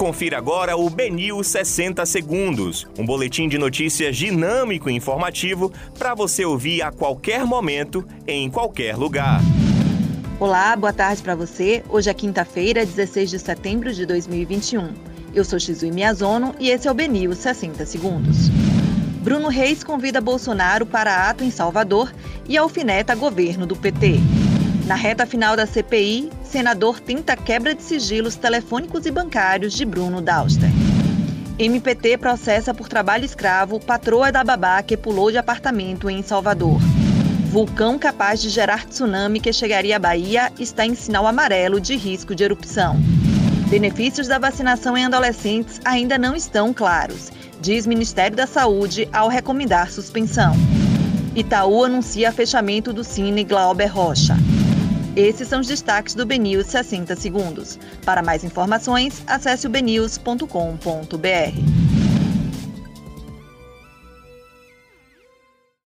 Confira agora o Benil 60 Segundos, um boletim de notícias dinâmico e informativo para você ouvir a qualquer momento, em qualquer lugar. Olá, boa tarde para você. Hoje é quinta-feira, 16 de setembro de 2021. Eu sou Xizui Miyazono e esse é o Benil 60 Segundos. Bruno Reis convida Bolsonaro para ato em Salvador e alfineta governo do PT. Na reta final da CPI, senador tenta quebra de sigilos telefônicos e bancários de Bruno Dauster. MPT processa por trabalho escravo patroa da babá que pulou de apartamento em Salvador. Vulcão capaz de gerar tsunami que chegaria à Bahia está em sinal amarelo de risco de erupção. Benefícios da vacinação em adolescentes ainda não estão claros, diz Ministério da Saúde ao recomendar suspensão. Itaú anuncia fechamento do Cine Glauber Rocha. Esses são os destaques do BNews 60 Segundos. Para mais informações, acesse o bnews.com.br.